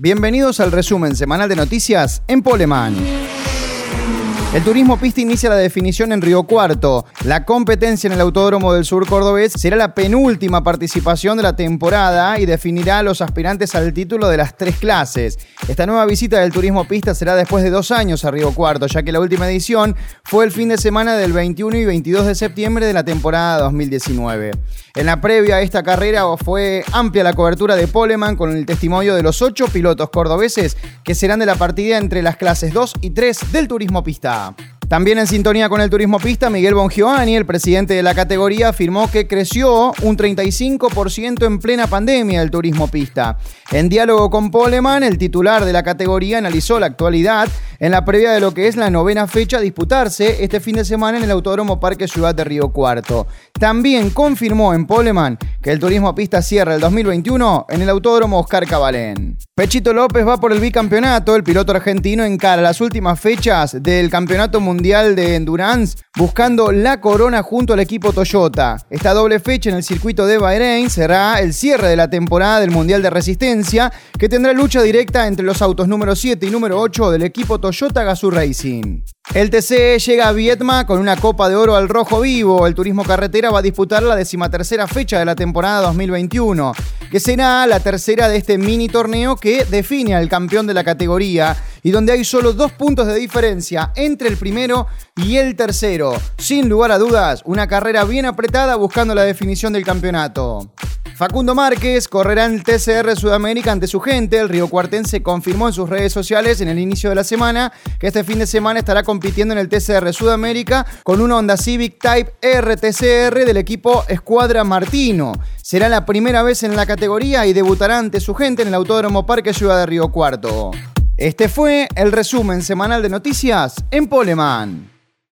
Bienvenidos al resumen semanal de noticias en Poleman. El turismo pista inicia la definición en Río Cuarto. La competencia en el Autódromo del Sur Cordobés será la penúltima participación de la temporada y definirá a los aspirantes al título de las tres clases. Esta nueva visita del turismo pista será después de dos años a Río Cuarto, ya que la última edición fue el fin de semana del 21 y 22 de septiembre de la temporada 2019. En la previa a esta carrera fue amplia la cobertura de Poleman con el testimonio de los ocho pilotos cordobeses que serán de la partida entre las clases 2 y 3 del turismo pista. También en sintonía con el turismo pista, Miguel Bongiovanni, el presidente de la categoría, afirmó que creció un 35% en plena pandemia el turismo pista. En diálogo con Poleman, el titular de la categoría analizó la actualidad en la previa de lo que es la novena fecha a disputarse este fin de semana en el Autódromo Parque Ciudad de Río Cuarto. También confirmó en Poleman que el turismo pista cierra el 2021 en el Autódromo Oscar Cabalén. Pechito López va por el bicampeonato, el piloto argentino encara las últimas fechas del Campeonato Mundial de Endurance buscando la corona junto al equipo Toyota. Esta doble fecha en el circuito de Bahrein será el cierre de la temporada del Mundial de Resistencia, que tendrá lucha directa entre los autos número 7 y número 8 del equipo Toyota Gazoo Racing. El TC llega a Vietma con una Copa de Oro al rojo vivo. El Turismo Carretera va a disputar la decimatercera fecha de la temporada 2021, que será la tercera de este mini torneo que define al campeón de la categoría y donde hay solo dos puntos de diferencia entre el primero y el tercero. Sin lugar a dudas, una carrera bien apretada buscando la definición del campeonato. Facundo Márquez correrá en el TCR Sudamérica ante su gente. El río cuartense confirmó en sus redes sociales en el inicio de la semana que este fin de semana estará compitiendo en el TCR Sudamérica con una Honda Civic Type RTCR del equipo Escuadra Martino. Será la primera vez en la categoría y debutará ante su gente en el Autódromo Parque Ciudad de Río Cuarto. Este fue el resumen semanal de noticias en Poleman.